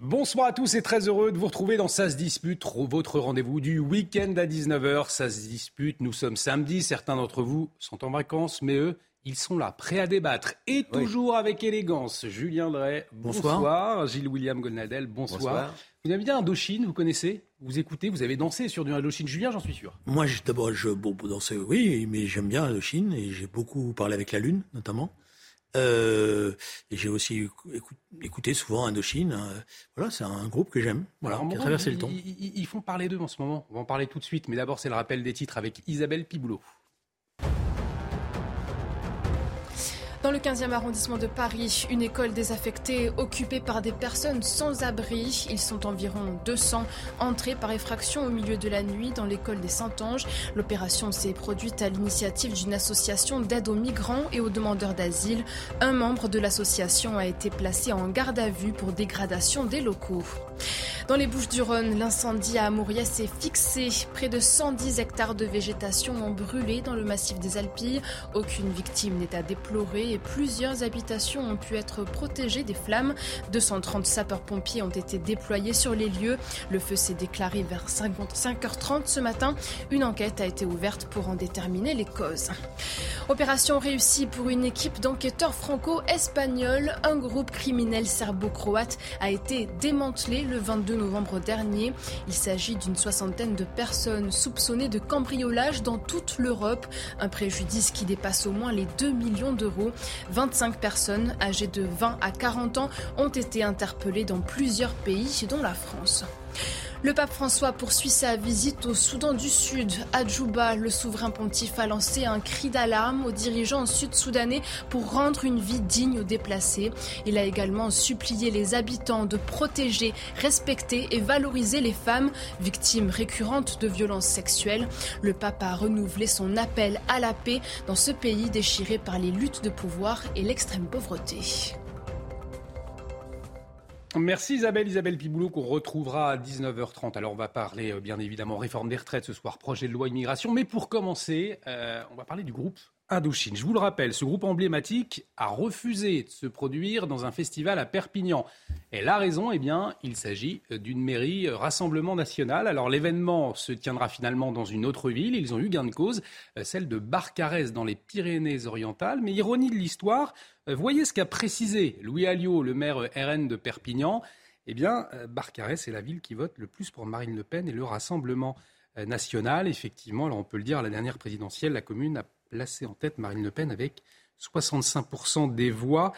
Bonsoir à tous et très heureux de vous retrouver dans Ça se dispute, votre rendez-vous du week-end à 19h. Ça se dispute, nous sommes samedi, certains d'entre vous sont en vacances, mais eux, ils sont là, prêts à débattre et toujours avec élégance. Julien Drey, bonsoir. Gilles William Golnadel, bonsoir. Vous avez bien Indochine, vous connaissez? Vous écoutez Vous avez dansé sur du Indochine Julien, j'en suis sûr. Moi, d'abord, je, bon, danser, oui, mais j'aime bien Indochine et j'ai beaucoup parlé avec la Lune, notamment. Euh, j'ai aussi écouté souvent Indochine. Hein. Voilà, c'est un groupe que j'aime, voilà, qui a traversé le temps. Ils, ils font parler d'eux en ce moment. On va en parler tout de suite, mais d'abord, c'est le rappel des titres avec Isabelle Piboulot. Dans le 15e arrondissement de Paris, une école désaffectée occupée par des personnes sans abri. Ils sont environ 200 entrés par effraction au milieu de la nuit dans l'école des Saint-Anges. L'opération s'est produite à l'initiative d'une association d'aide aux migrants et aux demandeurs d'asile. Un membre de l'association a été placé en garde à vue pour dégradation des locaux. Dans les Bouches du Rhône, l'incendie à Amouriès s'est fixé. Près de 110 hectares de végétation ont brûlé dans le massif des Alpilles. Aucune victime n'est à déplorer et plusieurs habitations ont pu être protégées des flammes. 230 sapeurs-pompiers ont été déployés sur les lieux. Le feu s'est déclaré vers 5h30 ce matin. Une enquête a été ouverte pour en déterminer les causes. Opération réussie pour une équipe d'enquêteurs franco-espagnols. Un groupe criminel serbo-croate a été démantelé le 22 novembre dernier. Il s'agit d'une soixantaine de personnes soupçonnées de cambriolage dans toute l'Europe, un préjudice qui dépasse au moins les 2 millions d'euros. 25 personnes âgées de 20 à 40 ans ont été interpellées dans plusieurs pays, dont la France. Le pape François poursuit sa visite au Soudan du Sud. À Djouba, le souverain pontife a lancé un cri d'alarme aux dirigeants sud-soudanais pour rendre une vie digne aux déplacés. Il a également supplié les habitants de protéger, respecter et valoriser les femmes victimes récurrentes de violences sexuelles. Le pape a renouvelé son appel à la paix dans ce pays déchiré par les luttes de pouvoir et l'extrême pauvreté. Merci Isabelle, Isabelle Piboulot qu'on retrouvera à 19h30. Alors on va parler euh, bien évidemment réforme des retraites ce soir, projet de loi immigration, mais pour commencer, euh, on va parler du groupe Indochine. Je vous le rappelle, ce groupe emblématique a refusé de se produire dans un festival à Perpignan. Et la raison, eh bien, il s'agit d'une mairie euh, Rassemblement National. Alors l'événement se tiendra finalement dans une autre ville. Ils ont eu gain de cause, euh, celle de Barcarès dans les Pyrénées-Orientales. Mais ironie de l'histoire, euh, voyez ce qu'a précisé Louis Alliot, le maire RN de Perpignan. Eh bien, Barcarès est la ville qui vote le plus pour Marine Le Pen et le Rassemblement national. Effectivement, alors on peut le dire, la dernière présidentielle, la commune a placé en tête Marine Le Pen avec 65% des voix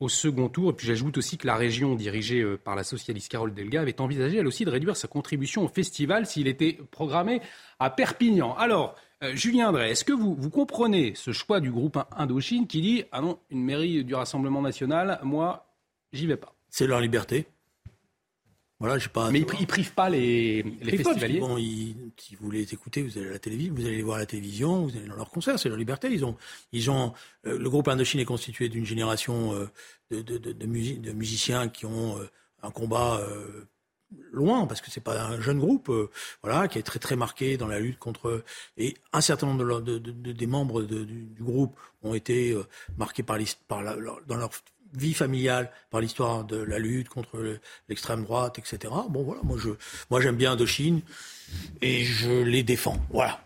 au second tour. Et puis j'ajoute aussi que la région dirigée euh, par la socialiste Carole Delga avait envisagé elle aussi de réduire sa contribution au festival s'il était programmé à Perpignan. Alors, euh, Julien Drey, est-ce que vous, vous comprenez ce choix du groupe Indochine qui dit Ah non, une mairie du Rassemblement national, moi, j'y vais pas C'est leur liberté. Voilà, pas. Mais ils, ne privent pas les, les festivaliers. bon, si vous les écouter, vous allez à la télévision, vous allez les voir à la télévision, vous allez dans leurs concerts, c'est leur liberté. Ils ont, ils ont. Euh, le groupe Indochine est constitué d'une génération euh, de, de, de, de, musiciens qui ont euh, un combat loin, parce que c'est pas un jeune groupe, voilà, qui est très très marqué dans la lutte contre. Et un certain nombre de, des membres du, groupe ont été marqués par, par la, dans leur vie familiale, par l'histoire de la lutte contre l'extrême droite, etc. Bon, voilà, moi, je, moi j'aime bien Indochine et je les défends. Voilà.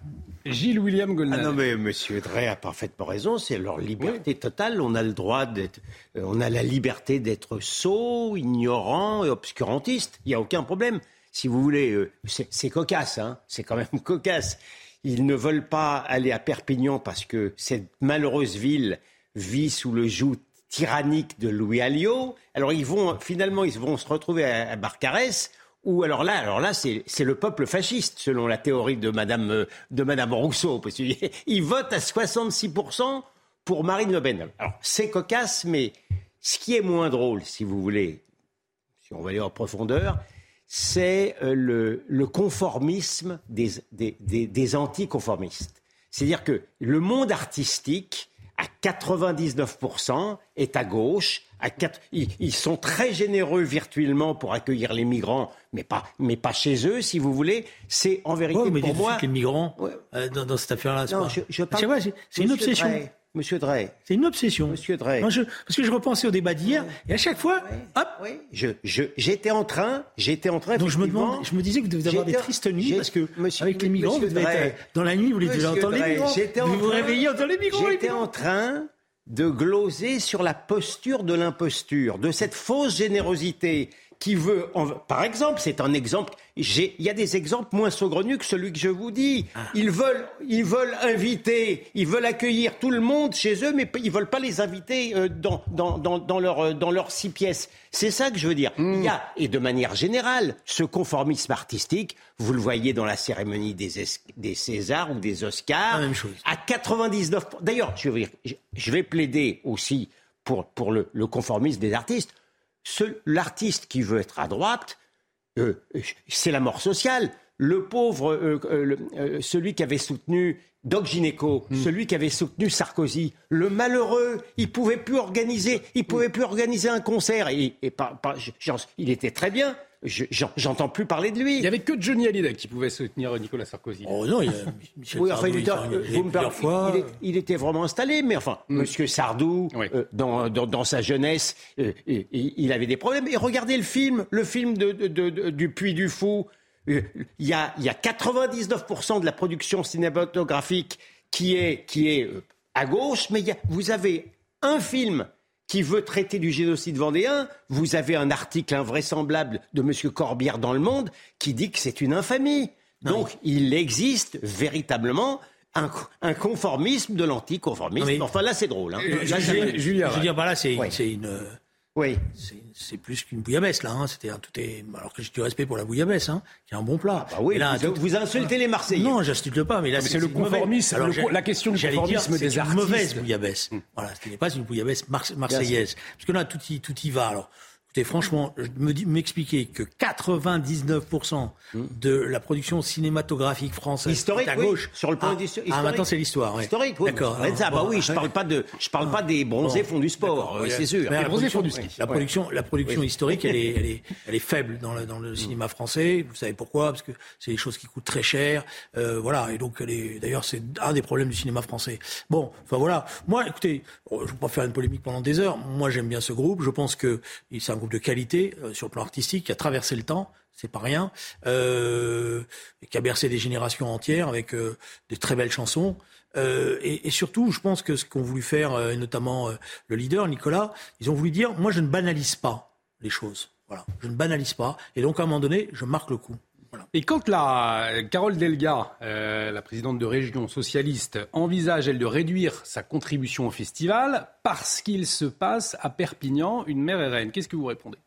Gilles William Goldman. Ah non, mais M. Drey a parfaitement raison. C'est leur liberté totale. On a le droit d'être, euh, on a la liberté d'être sot, ignorant et obscurantiste. Il n'y a aucun problème. Si vous voulez, euh, c'est cocasse, hein. C'est quand même cocasse. Ils ne veulent pas aller à Perpignan parce que cette malheureuse ville vit sous le joug tyrannique de Louis Alliot. Alors ils vont finalement ils vont se retrouver à, Barcarès ou alors là, alors là, c'est le peuple fasciste, selon la théorie de Madame, euh, de Madame Rousseau. Parce il vote à 66% pour Marine Le Pen. Alors, c'est cocasse, mais Ce qui est moins drôle, si vous voulez, si on va aller en profondeur, c'est euh, le, conformisme des, des, anticonformistes. C'est-à-dire que le monde artistique, à 99%, est à gauche. À ils, sont très généreux virtuellement pour accueillir les migrants, mais pas, mais pas chez eux, si vous voulez. C'est en vérité mais pour moi. les migrants euh, dans, cette affaire-là. Je, je parle... C'est une obsession. Monsieur Drey. C'est une obsession. Monsieur Drey. parce que je repensais au débat d'hier, et à chaque fois, hop. j'étais en train, j'étais en train. Donc je me demande, je me disais que vous devez avoir des tristes nuits parce que avec les migrants, vous devez être dans la nuit, vous devez entendre les migrants. Vous vous réveillez entendre les migrants. J'étais en train de gloser sur la posture de l'imposture, de cette fausse générosité qui veut, par exemple, c'est un exemple. Il y a des exemples moins saugrenus que celui que je vous dis. Ah. Ils veulent, ils veulent inviter, ils veulent accueillir tout le monde chez eux, mais ils veulent pas les inviter euh, dans, dans, dans, dans leur, euh, dans leurs six pièces. C'est ça que je veux dire. Hmm. Il y a, et de manière générale, ce conformisme artistique, vous le voyez dans la cérémonie des, des Césars ou des Oscars. même chose. À 99. D'ailleurs, je, je vais plaider aussi pour, pour le, le conformisme des artistes l'artiste qui veut être à droite, euh, c'est la mort sociale. Le pauvre, euh, euh, celui qui avait soutenu Doc Gineco, hmm. celui qui avait soutenu Sarkozy, le malheureux, il pouvait plus organiser, il pouvait plus organiser un concert. Et, il était très bien. J'entends plus parler de lui. Il n'y avait que Johnny Hallyday qui pouvait soutenir Nicolas Sarkozy. Oh non, il, a Michel oui, enfin, il, il, était vraiment installé, mais enfin, mm. Monsieur Sardou, euh, dans, dans, sa jeunesse, euh, il avait des problèmes. Et regardez le film, le film de, de, du Puy du Fou. Euh, il y, a, il y a 99% de la production cinématographique qui est, qui est à gauche, mais vous avez un film qui veut traiter du génocide vendéen, vous avez un article invraisemblable de M. Corbière dans Le Monde qui dit que c'est une infamie. Donc il existe véritablement un, conformisme de l'anticonformisme. Enfin là c'est drôle. Hein. Euh, Julien, je veux dire, bah là c'est une oui. C'est plus qu'une bouillabaisse, là. Hein. C'était tout est. Alors que j'ai du respect pour la bouillabaisse, hein, qui est un bon plat. Ah bah oui, là, vous, insultez les Marseillais. Non, j'insulte pas, mais là, c'est le conformisme. la question du conformisme des artistes. C'est une mauvaise bouillabaisse. Hmm. Voilà, ce n'est pas une bouillabaisse marseillaise. Parce que là, tout y, tout y va. Alors, Écoutez, franchement, m'expliquer que 99% de la production cinématographique française historique, à gauche sur le point ah, historique. Ah, maintenant c'est l'histoire. Historique, oui. D'accord. Ah, bah oui, je parle pas de, je parle pas des bronzés fonds du sport, c'est sûr. la, production, du la production, la production historique, elle est, elle est, elle est faible dans le, dans le cinéma français. Vous savez pourquoi? Parce que c'est des choses qui coûtent très cher. Euh, voilà. Et donc, d'ailleurs, c'est un des problèmes du cinéma français. Bon, enfin voilà. Moi, écoutez, je ne vais pas faire une polémique pendant des heures. Moi, j'aime bien ce groupe. Je pense que de qualité euh, sur le plan artistique qui a traversé le temps c'est pas rien, euh, qui a bercé des générations entières avec euh, de très belles chansons. et, surtout, je pense que ce qu'ont voulu faire, notamment le leader Nicolas, ils ont voulu dire moi, je ne banalise pas les choses. Voilà, je ne banalise pas. Et donc, à un moment donné, je marque le coup. Et quand la Carole Delga, euh, la présidente de région socialiste, envisage, elle, de réduire sa contribution au festival parce qu'il se passe à Perpignan une mère reine, qu'est-ce que vous répondez?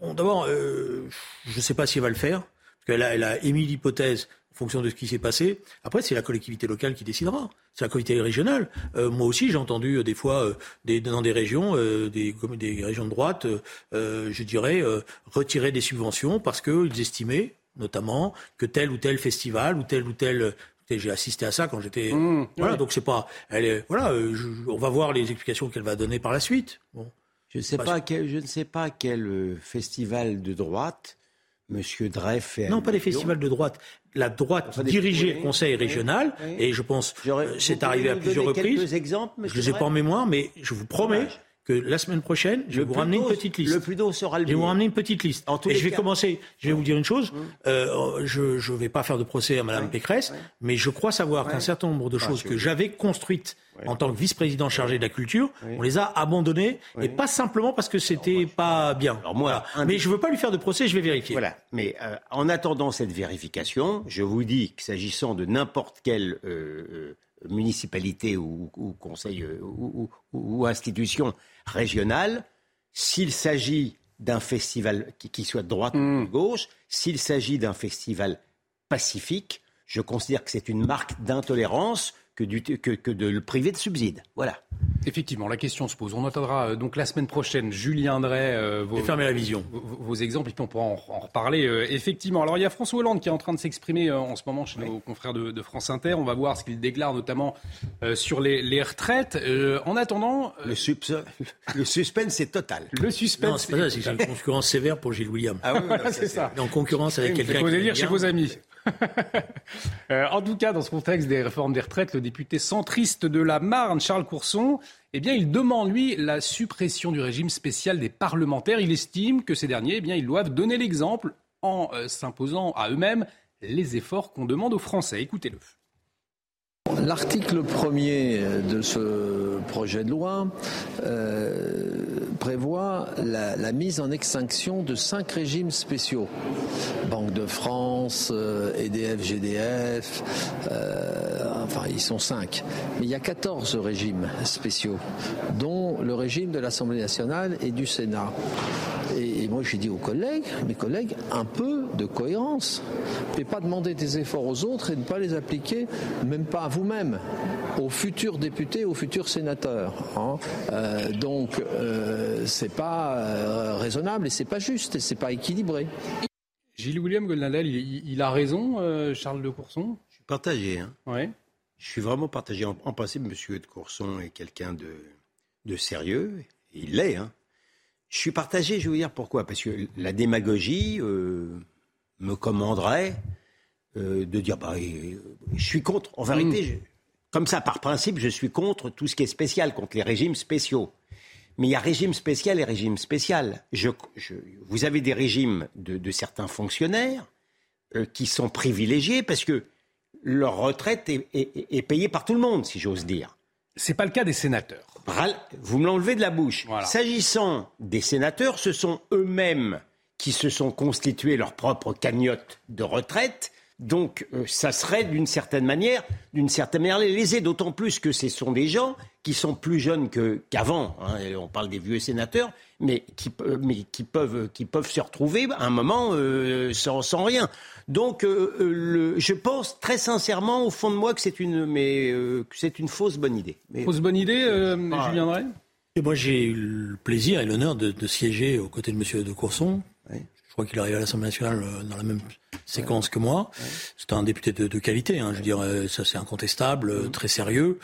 Bon, D'abord, euh, je ne sais pas si elle va le faire, parce qu'elle a, elle a émis l'hypothèse en fonction de ce qui s'est passé. Après, c'est la collectivité locale qui décidera. C'est la collectivité régionale. Euh, moi aussi, j'ai entendu des fois dans des régions, des, régions de droite, je dirais, retirer des subventions parce qu'ils estimaient notamment que tel ou tel festival ou tel ou tel j'ai assisté à ça quand j'étais mmh, voilà donc c'est pas elle est, voilà euh, on va voir les explications qu'elle va donner par la suite. Bon. Je ne sais pas quel, je ne sais pas quel euh, festival de droite Monsieur Drey fait non pas les festivals de droite. La droite dirigeait le conseil régional et je pense c'est arrivé à plusieurs reprises. exemples, je ne les ai pas en mémoire mais je vous promets que la semaine prochaine, je vais vous ramener une petite liste. Le plus tôt sera le Je vais vous ramener une petite liste. et je vais commencer, je vais vous dire une chose, hum. euh, je ne vais pas faire de procès à Mme Pécresse, mais je crois savoir qu'un certain nombre de choses que j'avais construites en tant que vice-président chargé de la culture, on les a abandonnées, et pas simplement parce que c'était pas bien. Alors moi, mais je veux pas lui faire de procès, je vais vérifier. Voilà. Mais euh, en attendant cette vérification, je vous dis que s'agissant de n'importe quel euh, municipalité ou, conseil ou, institution régionale, s'il s'agit d'un festival qui, soit de droite ou de hmm. gauche, s'il s'agit d'un festival pacifique, je considère que c'est une marque d'intolérance que, du, que, que de le priver de subsides. Voilà. Effectivement, la question se pose. On entendra euh, donc la semaine prochaine Julien Drey euh, vos, fermer la vision. Vos, exemples, et puis on pourra en, reparler. Euh, effectivement, alors il y a François Hollande qui est en train de s'exprimer en ce moment chez nos confrères de, France Inter. On va voir ce qu'il déclare notamment sur les, retraites. en attendant, le, le, suspense est total. Le suspense. Non, c'est pas ça. C'est une concurrence sévère pour Gilles William. Ah oui, c'est ça. En concurrence avec quelqu'un. Vous dire chez vos amis. Euh, en tout cas, dans ce contexte des réformes des retraites, le député centriste de la Marne, Charles Courson, eh bien, il demande, lui, la suppression du régime spécial des parlementaires. Il estime que ces derniers, eh bien, ils doivent donner l'exemple en euh, s'imposant à eux-mêmes les efforts qu'on demande aux Français. Écoutez-le. L'article premier de ce projet de loi euh, prévoit la, mise en extinction de cinq régimes spéciaux. Banque de France, EDF, euh, GDF, euh, enfin ils sont cinq. Mais il y a 14 régimes spéciaux, dont le régime de l'Assemblée nationale et du Sénat. Et, moi j'ai dit aux collègues, mes collègues, un peu de cohérence. Et pas demander des efforts aux autres et ne pas les appliquer, même pas à vous-même, aux futurs députés, aux futurs sénateurs. Hein. Euh, donc euh, c'est pas euh, raisonnable et c'est pas juste et c'est pas équilibré. Gilles William Goldnadel, il, a raison, Charles de Courson? Je suis partagé. Hein. Ouais. Je suis vraiment partagé. En, principe, M. de Courson est quelqu'un de, de sérieux. Il l'est. Hein. Je suis partagé, je vais vous dire pourquoi? Parce que la démagogie me commanderait de dire bah, je suis contre. En vérité, mm comme ça, par principe, je suis contre tout ce qui est spécial, contre les régimes spéciaux. Mais il y a régime spécial et régime spécial. vous avez des régimes de, certains fonctionnaires euh, qui sont privilégiés parce que leur retraite est, payée par tout le monde, si j'ose dire. C'est pas le cas des sénateurs. Vous me l'enlevez de la bouche. S'agissant des sénateurs, ce sont eux-mêmes qui se sont constitués leur propre cagnotte de retraite donc, euh, ça serait d'une certaine manière, d'une certaine manière lésé, d'autant plus que ce sont des gens qui sont plus jeunes qu'avant. Hein, on parle des vieux sénateurs, mais qui, mais qui, peuvent, qui peuvent se retrouver à un moment euh, sans, sans, rien. Donc, euh, le, je pense très sincèrement, au fond de moi, que c'est une, mais, c'est une fausse bonne idée. fausse bonne idée, Julien Drey? Et moi, j'ai eu le plaisir et l'honneur de, de, siéger aux côtés de M. de Courson. Je crois qu'il arrive à l'Assemblée nationale dans la même séquence que moi. C'est un député de, qualité, hein, je dirais, ça c'est incontestable, euh, très sérieux.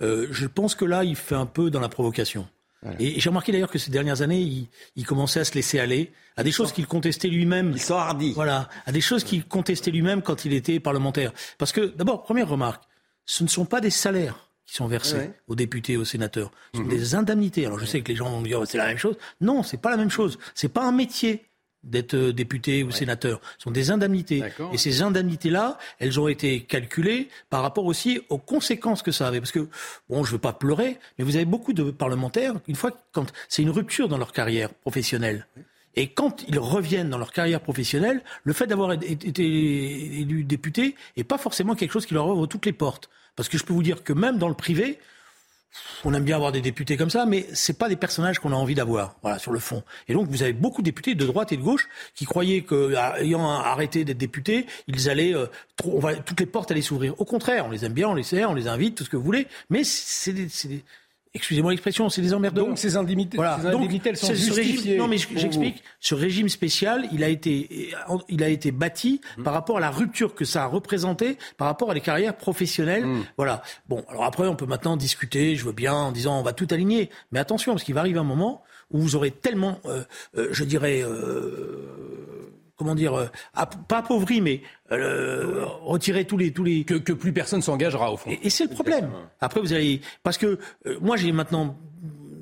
Euh, je pense que là, il fait un peu dans la provocation. Et j'ai remarqué d'ailleurs que ces dernières années, il, il, commençait à se laisser aller à des choses qu'il contestait lui-même. Il sont hardi. Voilà, à des choses qu'il contestait lui-même quand il était parlementaire. Parce que, d'abord, première remarque, ce ne sont pas des salaires qui sont versés aux députés, aux sénateurs. Ce sont mhm. des indemnités. Alors je sais que les gens vont dire c'est la même chose. Non, c'est pas la même chose. C'est pas un métier d'être euh, député ou sénateur. Ce sont des indemnités. Et ces indemnités-là, elles ont été calculées par rapport aussi aux conséquences que ça avait. Parce que, bon, je ne veux pas pleurer, mais vous avez beaucoup de parlementaires, une fois, quand c'est une rupture dans leur carrière professionnelle. Et quand ils reviennent dans leur carrière professionnelle, le fait d'avoir été élu député n'est pas forcément quelque chose qui leur ouvre toutes les portes. Parce que je peux vous dire que même dans le privé, on aime bien avoir des députés comme ça, mais c'est pas des personnages qu'on a envie d'avoir, voilà, sur le fond. Et donc, vous avez beaucoup de députés de droite et de gauche qui croyaient qu'ayant arrêté d'être députés, ils allaient, euh, toutes les portes allaient s'ouvrir. Au contraire, on les aime bien, on les sert, on les invite, tout ce que vous voulez, mais c'est des, excusez-moi l'expression, c'est des emmerdeurs. Donc ces indemnités, voilà. elles sont justifiées. non, mais j'explique. Ce régime spécial, il a été, il a été bâti mmh. par rapport à la rupture que ça a représenté par rapport à les carrières professionnelles. Mmh. Voilà. Bon, alors après, on peut maintenant discuter. Je veux bien en disant on va tout aligner, mais attention parce qu'il va arriver un moment où vous aurez tellement, euh, euh, je dirais. Euh, comment dire, euh, pas appauvri, mais euh, retirer tous les tous les que, que plus personne s'engagera au fond. Et, c'est le problème. Après, vous allez parce que euh, moi j'ai maintenant,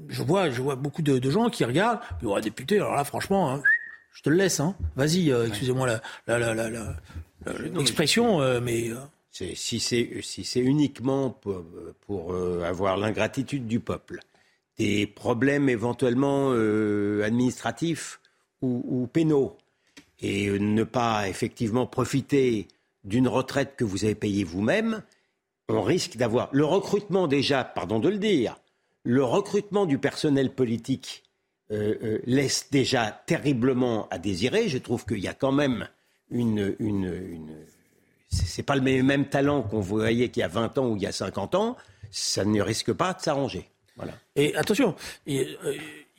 je vois, je vois beaucoup de, de gens qui regardent, puis oh, député, alors là franchement, hein, je te le laisse, hein. Vas-y, euh, excusez-moi la la la la, l'expression, mais si c'est si c'est uniquement pour, pour avoir l'ingratitude du peuple, des problèmes éventuellement administratifs ou, ou pénaux et ne pas effectivement profiter d'une retraite que vous avez payée vous-même, on risque d'avoir le recrutement déjà, pardon de le dire, le recrutement du personnel politique euh, euh, laisse déjà terriblement à désirer. Je trouve qu'il y a quand même une, une, une c'est pas le même talent qu'on voyait qu'il y a 20 ans ou il y a 50 ans, ça ne risque pas de s'arranger. Voilà. Et attention, euh,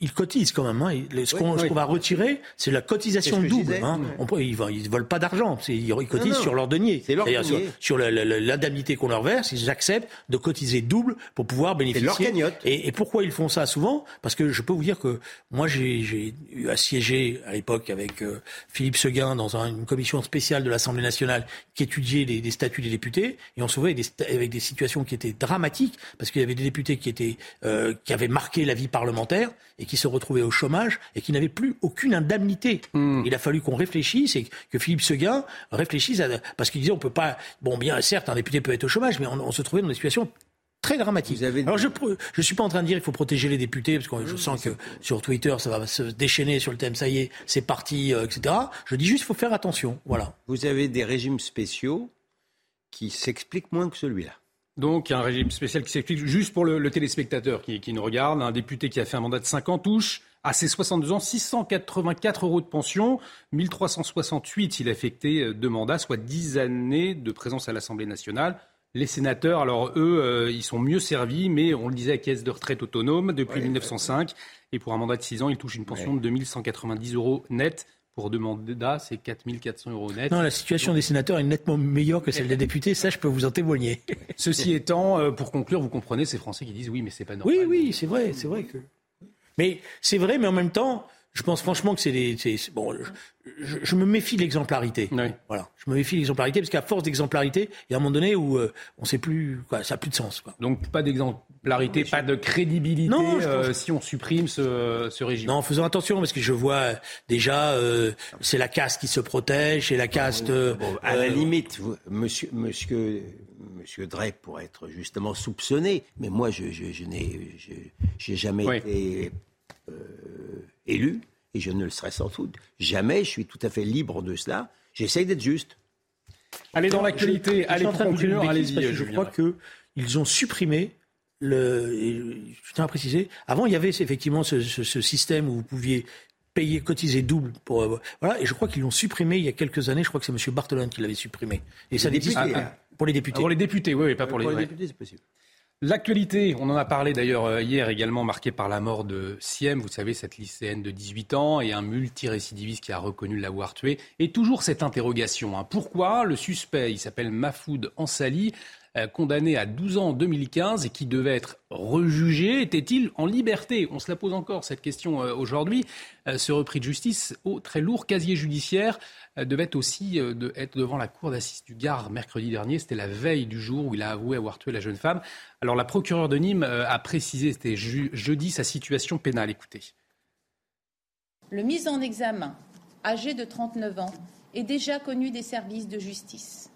ils cotisent quand même. Hein. Ce qu'on va retirer, c'est la cotisation double. Hein. ils ne veulent pas d'argent. Ils, cotisent sur leur denier. Leur sur, sur l'indemnité qu'on leur verse, ils acceptent de cotiser double pour pouvoir bénéficier. Leur et, et, pourquoi ils font ça souvent? Parce que je peux vous dire que moi, j'ai eu à siéger à l'époque avec euh, Philippe Seguin dans une commission spéciale de l'Assemblée nationale qui étudiait les, statuts des députés. Et on se voyait avec des, situations qui étaient dramatiques parce qu'il y avait des députés qui, étaient, euh, qui avaient marqué la vie parlementaire et qui se retrouvaient au chômage et qui n'avaient plus aucune indemnité. Hmm. Il a fallu qu'on réfléchisse et que Philippe Seguin réfléchisse parce qu'il disait on peut pas. Bon, bien certes, un député peut être au chômage, mais on, se trouvait dans des situations très dramatiques. Alors je ne suis pas en train de dire qu'il faut protéger les députés, parce que je sens que sur Twitter, ça va se déchaîner sur le thème, ça y est, c'est parti, euh, etc. Je dis juste qu'il faut faire attention. Voilà. Vous avez des régimes spéciaux qui s'expliquent moins que celui-là. Donc un régime spécial qui s'explique juste pour le, téléspectateur qui, nous regarde. Un député qui a fait un mandat de 5 ans touche à ses 62 ans 684 euros de pension, 1368 s'il a effecté euh, deux mandats, soit 10 années de présence à l'Assemblée nationale. Les sénateurs, alors eux, euh, ils sont mieux servis, mais on le disait, à caisse de retraite autonome depuis 1905. Et pour un mandat de 6 ans, ils touchent une pension de 2190 euros net pour demander c'est 4 400 euros net. Non, la situation des sénateurs est nettement meilleure que celle des députés, ça je peux vous en témoigner. Ceci étant, euh, pour conclure, vous comprenez ces Français qui disent oui, mais c'est pas normal. Oui, oui, c'est vrai, c'est vrai que. Mais c'est vrai, mais en même temps, je pense franchement que c'est des. Bon, je, me méfie de l'exemplarité. Voilà, je me méfie de l'exemplarité parce qu'à force d'exemplarité, il y a un moment donné où euh, on ne sait plus, quoi, ça n'a plus de sens. Quoi. Donc pas d'exemplarité, pas de crédibilité euh, si on supprime ce, régime. Non, faisons attention parce que je vois déjà, euh, c'est la caste qui se protège, et la caste. à la limite, monsieur, monsieur, monsieur Drey pourrait être justement soupçonné, mais moi je, je, n'ai jamais été élu et je ne le serai sans doute jamais. Je suis tout à fait libre de cela. J'essaye d'être juste. Allez dans l'actualité, allez pour conclure, allez-y. Je crois qu'ils ont supprimé le. Je tiens à préciser. Avant, il y avait effectivement ce, système où vous pouviez payer, cotiser double pour euh, voilà. Et je crois qu'ils l'ont supprimé il y a quelques années. Je crois que c'est M. Bartolone qui l'avait supprimé. Et ça députés, hein. pour les députés. pour les députés, oui, pas pour, les, députés, c'est possible. L'actualité, on en a parlé d'ailleurs euh, hier également, marquée par la mort de Siem, vous savez, cette lycéenne de 18 ans et un multirécidiviste qui a reconnu l'avoir tué. Et toujours cette interrogation. Hein. Pourquoi le suspect, il s'appelle Mafoud Ansali, condamné à 12 ans en 2015 et qui devait être rejugé, était-il en liberté? On se la pose encore cette question euh, aujourd'hui. ce repris de justice au très lourd casier judiciaire devait aussi être devant la cour d'assises du Gard mercredi dernier. C'était la veille du jour où il a avoué avoir tué la jeune femme. Alors la procureure de Nîmes euh, a précisé, c'était jeudi, sa situation pénale. Écoutez. Le mis en examen, âgé de 39 ans, est déjà connu des services de justice.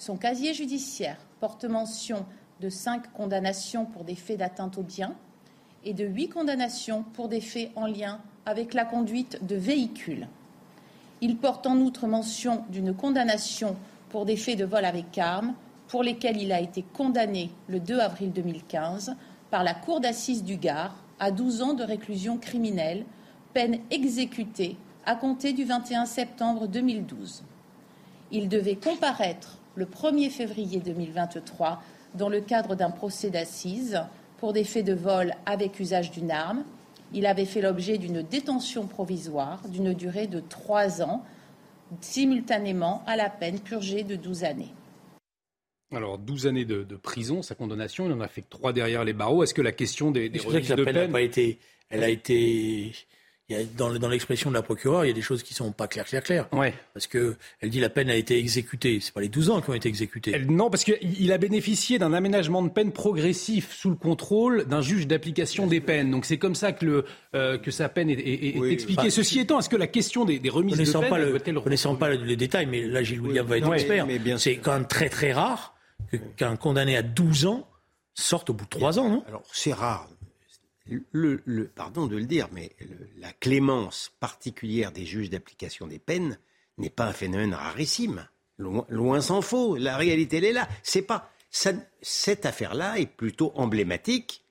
Son casier judiciaire porte mention de cinq condamnations pour des faits d'atteinte aux biens et de huit condamnations pour des faits en lien avec la conduite de véhicules. Il porte en outre mention d'une condamnation pour des faits de vol avec armes, pour lesquels il a été condamné le 2 avril 2015 par la Cour d'assises du Gard à 12 ans de réclusion criminelle, peine exécutée à compter du 21 septembre 2012. Il devait comparaître le 1er février 2023 dans le cadre d'un procès d'assises pour des faits de vol avec usage d'une arme il avait fait l'objet d'une détention provisoire d'une durée de trois ans, simultanément à la peine purgée de 12 années. Alors, 12 années de, prison, sa condamnation, il en a fait que 3 derrière les barreaux. Est-ce que la question des, des de peine... A été, elle a été dans, dans l'expression de la procureure, il y a des choses qui sont pas claires, claires, claires. Ouais. Parce que elle dit la peine a été exécutée. C'est pas les 12 ans qui ont été exécutés. non, parce qu'il a bénéficié d'un aménagement de peine progressif sous le contrôle d'un juge d'application des peines. Donc c'est comme ça que, le, euh, que sa peine est, expliquée. Ceci étant, est-ce que la question des, remises de peine... Pas le, connaissant pas les détails, mais là Gilles William va être expert. C'est quand même très très rare qu'un condamné à 12 ans sorte au bout de 3 ans, non? Alors c'est rare le, pardon de le dire, mais la clémence particulière des juges d'application des peines n'est pas un phénomène rarissime. Loin, s'en faut. La réalité, elle est là. C'est pas cette affaire-là est plutôt emblématique,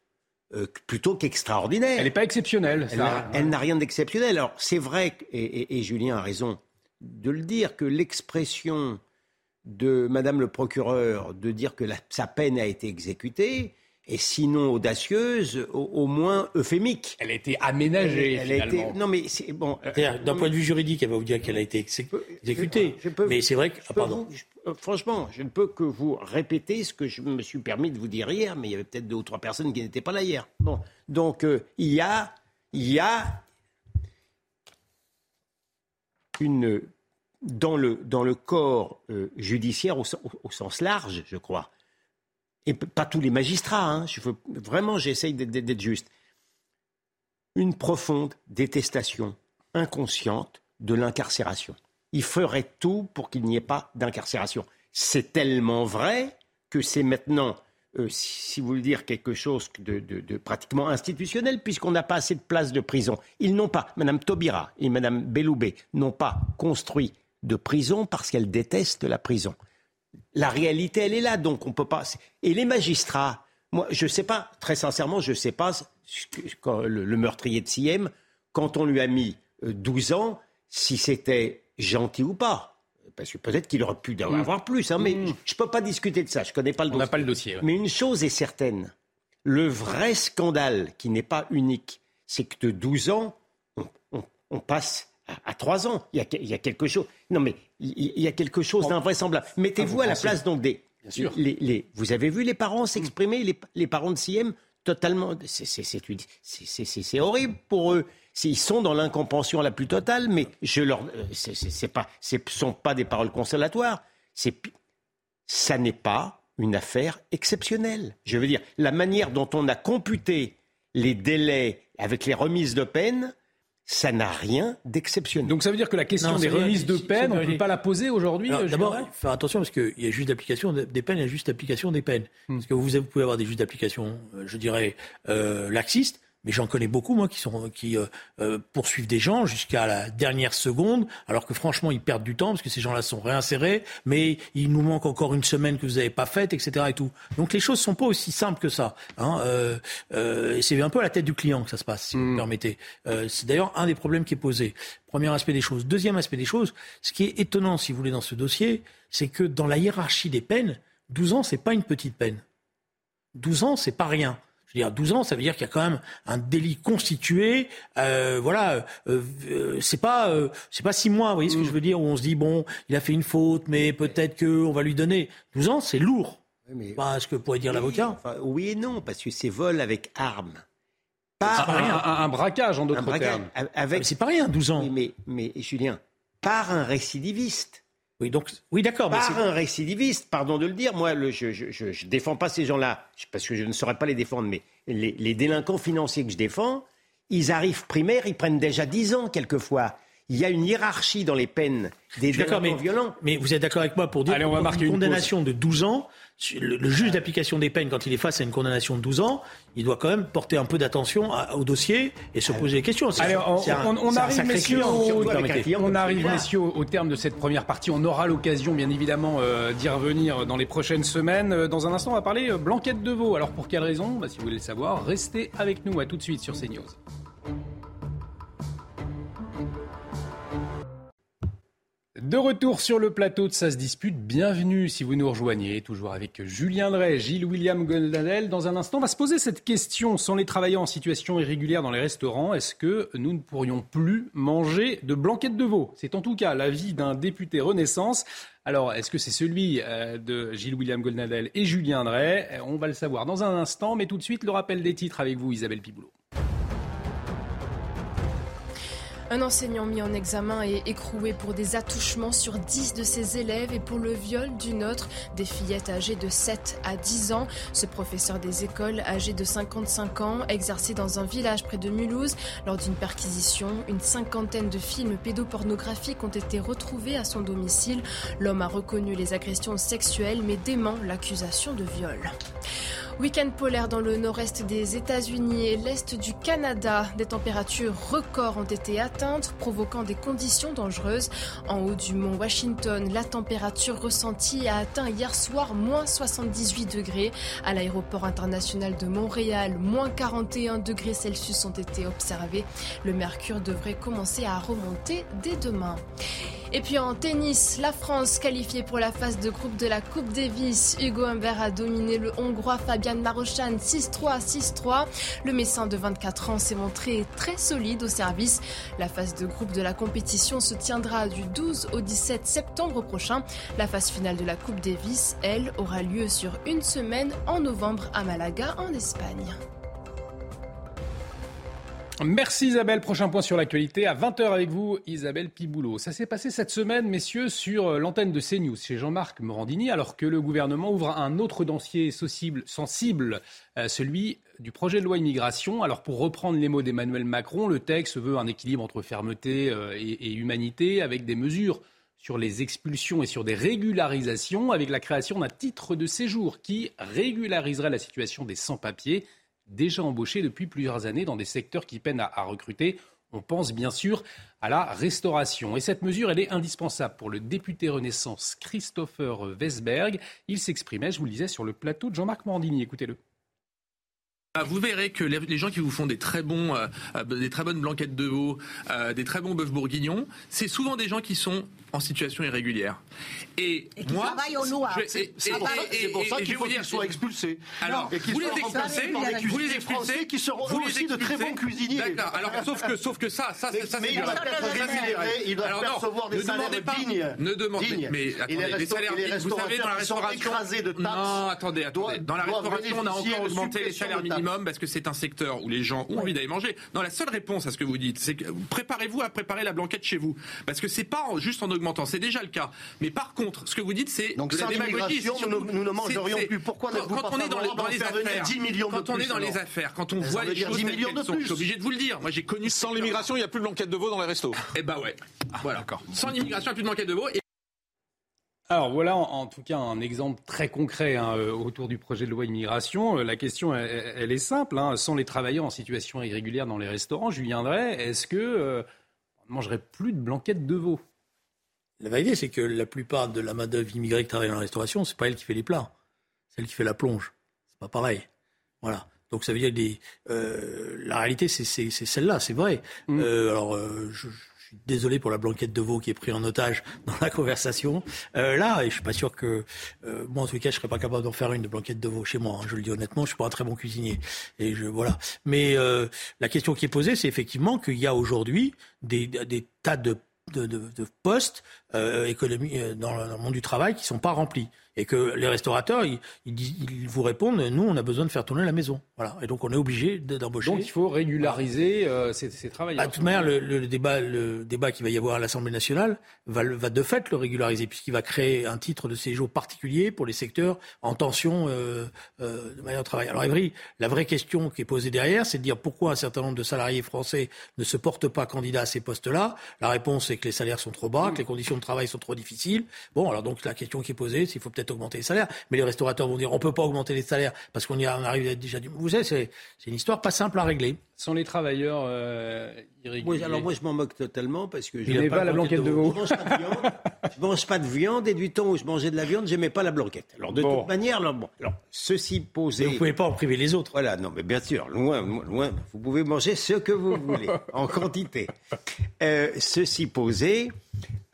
euh, plutôt qu'extraordinaire. Elle n'est pas exceptionnelle. Elle n'a rien d'exceptionnel. Alors c'est vrai, et, Julien a raison de le dire, que l'expression de Madame le procureur de dire que sa peine a été exécutée et sinon audacieuse, au, moins euphémique. Elle a été aménagée. Elle, a été... Non, mais c'est bon. Euh, d'un point de vue juridique, elle va vous dire qu'elle a été exécutée. mais c'est vrai que. Ah, pardon. Euh, franchement, je ne peux que vous répéter ce que je me suis permis de vous dire hier, mais il y avait peut-être deux ou trois personnes qui n'étaient pas là hier. Bon, donc euh, il y a, il y a une dans le dans le corps judiciaire au, au sens large, je crois et pas tous les magistrats, hein, je veux, vraiment j'essaye d'être juste, une profonde détestation inconsciente de l'incarcération. Il ferait tout pour qu'il n'y ait pas d'incarcération. C'est tellement vrai que c'est maintenant, euh, si vous voulez dire, quelque chose de, pratiquement institutionnel, puisqu'on n'a pas assez de places de prison. Ils n'ont pas, Mme Taubira et Mme Belloubet n'ont pas construit de prison parce qu'elles détestent la prison. La réalité, elle est là, donc on peut pas. Et les magistrats, moi, je ne sais pas, très sincèrement, je ne sais pas, quand le, meurtrier de Siem, quand on lui a mis 12 euh, ans, si c'était gentil ou pas. Parce que peut-être qu'il aurait pu en avoir plus, hein, mais mm. je ne peux pas discuter de ça, je ne connais pas le dossier. On n'a pas le dossier. Mais une chose est certaine, le vrai scandale, qui n'est pas unique, c'est que de 12 ans, on passe à, trois ans. Il y, a, quelque chose. Non, mais il, y a quelque chose d'invraisemblable. Mettez-vous ah, à la place donc des. Bien sûr. Les, vous avez vu les parents s'exprimer, les, parents de CM totalement. C'est horrible pour eux. Ils sont dans l'incompréhension la plus totale, mais je leur. Euh, c'est pas, ce ne sont pas des paroles consolatoires. Ça n'est pas une affaire exceptionnelle. Je veux dire, la manière dont on a computé les délais avec les remises de peine, ça n'a rien d'exceptionnel. Donc ça veut dire que la question des remises de peine, on ne peut pas la poser aujourd'hui D'abord, faire attention parce qu'il y a juste d'application des peines, il y a juste d'application des peines. Hmm. Parce que vous, vous, pouvez avoir des juges d'application, euh, je dirais, euh, laxistes, mais j'en connais beaucoup, moi, qui, sont, qui euh, euh, poursuivent des gens jusqu'à la dernière seconde, alors que franchement, ils perdent du temps parce que ces gens-là sont réinsérés, mais il nous manque encore une semaine que vous n'avez pas faite, etc. Et tout. Donc les choses sont pas aussi simples que ça. Hein. Euh, c'est un peu à la tête du client que ça se passe, si vous me mm. permettez. c'est d'ailleurs un des problèmes qui est posé. Premier aspect des choses. Deuxième aspect des choses, ce qui est étonnant, si vous voulez, dans ce dossier, c'est que dans la hiérarchie des peines, 12 ans, c'est pas une petite peine. 12 ans, c'est pas rien. Je veux dire, 12 ans, ça veut dire qu'il y a quand même un délit constitué. Euh, voilà, euh, euh, c'est pas euh, c'est pas six mois, vous voyez ce que je veux dire, où on se dit bon, il a fait une faute, mais peut-être que on va lui donner 12 ans, c'est lourd. Mais... ce que pourrait dire l'avocat. oui et non, parce que c'est vol avec arme. Pas un, un, braquage en d'autres termes. Avec... Ah, c'est pas rien, 12 ans. mais, mais Julien, par un récidiviste. Oui, donc, oui, d'accord. Par un récidiviste, pardon de le dire. Moi, je ne défends pas ces gens-là, parce que je ne saurais pas les défendre, mais les, délinquants financiers que je défends, ils arrivent primaires, ils prennent déjà 10 ans quelquefois. Il y a une hiérarchie dans les peines des délinquants mais, violents. Mais vous êtes d'accord avec moi pour dire qu'une condamnation de 12 ans, le, juge d'application des peines, quand il est face à une condamnation de 12 ans, il doit quand même porter un peu d'attention au dossier et se poser des questions. Allez, on, arrive, messieurs, au, on arrive, messieurs, au terme de cette première partie. On aura l'occasion, bien évidemment, euh, d'y revenir dans les prochaines semaines. Euh, dans un instant, on va parler euh, blanquette de veau. Alors, pour quelle raison? Bah, Si vous voulez le savoir, restez avec nous. À tout de suite sur CNews. De retour sur le plateau de Ça se dispute, bienvenue si vous nous rejoignez, toujours avec Julien Drey, Gilles William Goldadel. Dans un instant, on va se poser cette question. Sans les travailleurs en situation irrégulière dans les restaurants, est-ce que nous ne pourrions plus manger de blanquettes de veau? C'est en tout cas l'avis d'un député Renaissance. Alors, est-ce que c'est celui euh, de Gilles William Goldnadel et Julien Drey? On va le savoir dans un instant, mais tout de suite, le rappel des titres avec vous, Isabelle Piboulot. Un enseignant mis en examen et écroué pour des attouchements sur 10 de ses élèves et pour le viol d'une autre, des fillettes âgées de 7 à 10 ans. Ce professeur des écoles, âgé de 55 ans, exerçait dans un village près de Mulhouse. Lors d'une perquisition, une cinquantaine de films pédopornographiques ont été retrouvés à son domicile. L'homme a reconnu les agressions sexuelles mais dément l'accusation de viol. Week-end polaire dans le nord-est des États-Unis et l'est du Canada. Des températures records ont été atteintes, provoquant des conditions dangereuses. En haut du mont Washington, la température ressentie a atteint hier soir moins 78 degrés. À l'aéroport international de Montréal, moins 41 degrés Celsius ont été observés. Le mercure devrait commencer à remonter dès demain. Et puis en tennis, la France qualifiée pour la phase de groupe de la Coupe Davis. Hugo Humbert a dominé le Hongrois Fabian Marochan 6-3, 6-3. Le Messin de 24 ans s'est montré très solide au service. La phase de groupe de la compétition se tiendra du 12 au 17 septembre prochain. La phase finale de la Coupe Davis, elle, aura lieu sur une semaine en novembre à Malaga, en Espagne. Merci Isabelle. Prochain point sur l'actualité à 20h avec vous, Isabelle Piboulot. Ça s'est passé cette semaine, messieurs, sur euh, l'antenne de CNews chez Jean-Marc Morandini, alors que le gouvernement ouvre un autre dossier sensible, euh, celui du projet de loi immigration. Alors pour reprendre les mots d'Emmanuel Macron, le texte veut un équilibre entre fermeté euh, et humanité avec des mesures sur les expulsions et sur des régularisations, avec la création d'un titre de séjour qui régulariserait la situation des sans-papiers déjà embauchés depuis plusieurs années dans des secteurs qui peinent à, recruter. On pense bien sûr à la restauration. Et cette mesure, elle est indispensable pour le député Renaissance Christopher Wesberg. Il s'exprimait, je vous le disais, sur le plateau de Jean-Marc Morandini. Écoutez-le. Ah, vous verrez que les gens qui vous font des très bons, euh, euh, des très bonnes blanquettes de veau, euh, des très bons bœufs bourguignons, c'est souvent des gens qui sont en situation irrégulière. Et, moi, C'est pour ça qu'il faut qu'ils soient expulsés. Alors, vous les expulsez, vous les expulsez, qui seront aussi de très bons cuisiniers. D'accord. Alors, sauf que, sauf que ça, ça, ça, mais ils doivent être ils doivent percevoir des salaires dignes. Ne demandez pas. Mais attendez, les salaires vous savez, dans la restauration, non, attendez, attendez. Dans la restauration, on a encore augmenté les salaires minimum parce que c'est un secteur où les gens ont envie d'aller manger. Non, la seule réponse à ce que vous dites, c'est que préparez-vous à préparer la blanquette chez vous, parce que c'est pas juste en c'est déjà le cas. Mais par contre, ce que vous dites, c'est donc la démagogie. Nous, nous, ne mangerions plus. Pourquoi quand, quand on est dans les, dans les affaires, 10 millions quand on est dans les affaires, quand on voit les choses, 10 millions de plus. je suis obligé de vous le dire. Moi, j'ai connu. Sans l'immigration, il n'y a plus de blanquette de veau dans les restos. Eh ben ouais. voilà. Sans l'immigration, il n'y a plus de blanquette de veau. Alors voilà en, tout cas un exemple très concret hein, euh, autour du projet de loi immigration. Euh, la question, elle, est simple. Hein. Sans les travailleurs en situation irrégulière dans les restaurants, je viendrai. Est-ce que euh, on ne mangerait plus de blanquettes de veau? La vérité, c'est que la plupart de la main-d'œuvre immigrée qui travaille dans la restauration, c'est pas elle qui fait les plats. C'est elle qui fait la plonge. C'est pas pareil. Voilà. Donc ça veut dire que euh, la réalité, c'est celle-là, c'est vrai. Mm. Euh, alors, je, suis désolé pour la blanquette de veau qui est prise en otage dans la conversation. là, et je suis pas sûr que moi, en tout cas, je serais pas capable d'en faire une de blanquette de veau chez moi. Hein, je le dis honnêtement, je suis pas un très bon cuisinier. Et je voilà. Mais la question qui est posée, c'est effectivement qu'il y a aujourd'hui des, des tas de de, de, de postes euh, économie, euh, dans, le, monde du travail qui sont pas remplis et que les restaurateurs ils, ils, vous répondent nous on a besoin de faire tourner la maison. Voilà. Et donc on est obligé d'embaucher. Donc il faut régulariser euh, ces, ces, travailleurs. Bah, de toute manière le, le, débat le débat qui va y avoir à l'Assemblée nationale va, va de fait le régulariser puisqu'il va créer un titre de séjour particulier pour les secteurs en tension euh, euh, de manière de travail alors Evry la vraie question qui est posée derrière c'est de dire pourquoi un certain nombre de salariés français ne se portent pas candidats à ces postes là la réponse est que les salaires sont trop bas que les conditions de travail sont trop difficiles. Bon, alors donc la question qui est posée, c'est qu'il faut peut-être augmenter les salaires. Mais les restaurateurs vont dire on peut pas augmenter les salaires parce qu'on y arrive à déjà du. Vous savez, c'est une histoire pas simple à régler. Sont les travailleurs euh, irréguliers. alors moi je m'en moque totalement parce que je n'ai pas, la blanquette de, veau. Je mange pas de viande. je mange pas de viande et du temps où je mangeais de la viande, j'aimais pas la blanquette. Alors de toute manière, alors, bon, alors ceci posé. Mais vous pouvez pas en priver les autres. Voilà, non, mais bien sûr, loin, loin. Vous pouvez manger ce que vous voulez en quantité. Euh, ceci posé,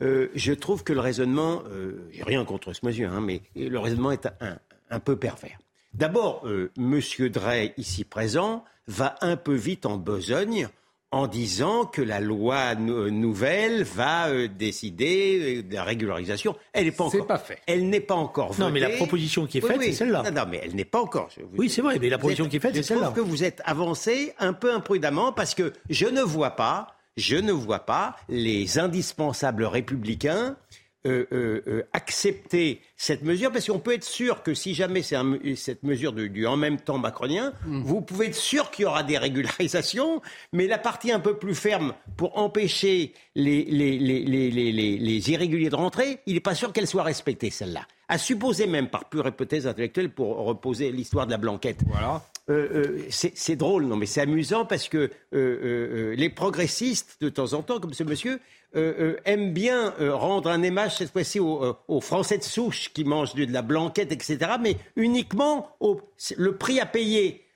euh, je trouve que le raisonnement, euh, j'ai rien contre ce monsieur, hein, mais le raisonnement est un, un peu pervers. D'abord, euh, Monsieur Drey, ici présent, va un peu vite en besogne en disant que la loi nouvelle va euh, décider de la régularisation. Elle n'est pas encore. pas fait. Elle n'est pas encore votée. Non, mais la proposition qui est faite, c'est celle-là. Non, non, mais elle n'est pas encore. Oui, c'est vrai, mais la proposition qui est faite, c'est celle-là. Je trouve que vous êtes avancé un peu imprudemment parce que je ne vois pas je ne vois pas les indispensables républicains euh, euh, euh, accepter cette mesure, parce qu'on peut être sûr que si jamais c'est cette mesure du en même temps macronien, mm. vous pouvez être sûr qu'il y aura des régularisations, mais la partie un peu plus ferme pour empêcher les, les, les, les irréguliers de rentrer, il n'est pas sûr qu'elle soit respectée, celle-là. À supposer même, par pure hypothèse intellectuelle, pour reposer l'histoire de la blanquette. Voilà. Euh, euh, c'est drôle, non, mais c'est amusant parce que euh, les progressistes, de temps en temps, comme ce monsieur, aiment bien rendre un émage, cette fois-ci, aux, Français de souche qui mangent de, la blanquette, etc., mais uniquement au, le prix à payer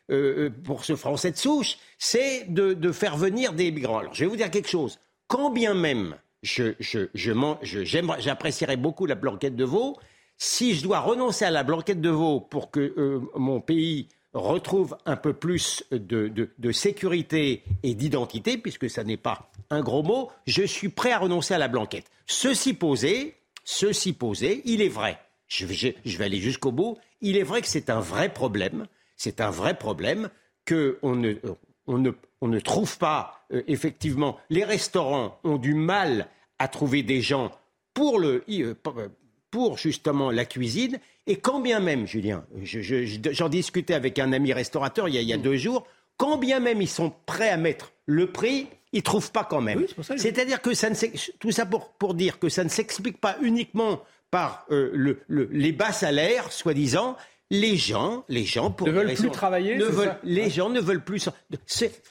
pour ce Français de souche, c'est de, de, faire venir des migrants. Alors, je vais vous dire quelque chose. Quand bien même, j'apprécierais beaucoup la blanquette de veau. Si je dois renoncer à la blanquette de veau pour que euh, mon pays retrouve un peu plus de, sécurité et d'identité, puisque ça n'est pas un gros mot, je suis prêt à renoncer à la blanquette. Ceci posé, ceci posé, il est vrai. Je vais, aller jusqu'au bout. Il est vrai que c'est un vrai problème. C'est un vrai problème qu'on ne, on ne, trouve pas, euh, effectivement, les restaurants ont du mal à trouver des gens pour, le, euh, pour justement la cuisine. Et quand bien même, Julien, j'en discutais avec un ami restaurateur il y a, deux jours, quand bien même ils sont prêts à mettre le prix, ils ne trouvent pas quand même. C'est-à-dire que ça ne tout ça pour, pour dire que ça ne s'explique pas uniquement par euh, le, les bas salaires, soi-disant, les gens, les gens pour ne veulent plus travailler. les gens ne veulent plus.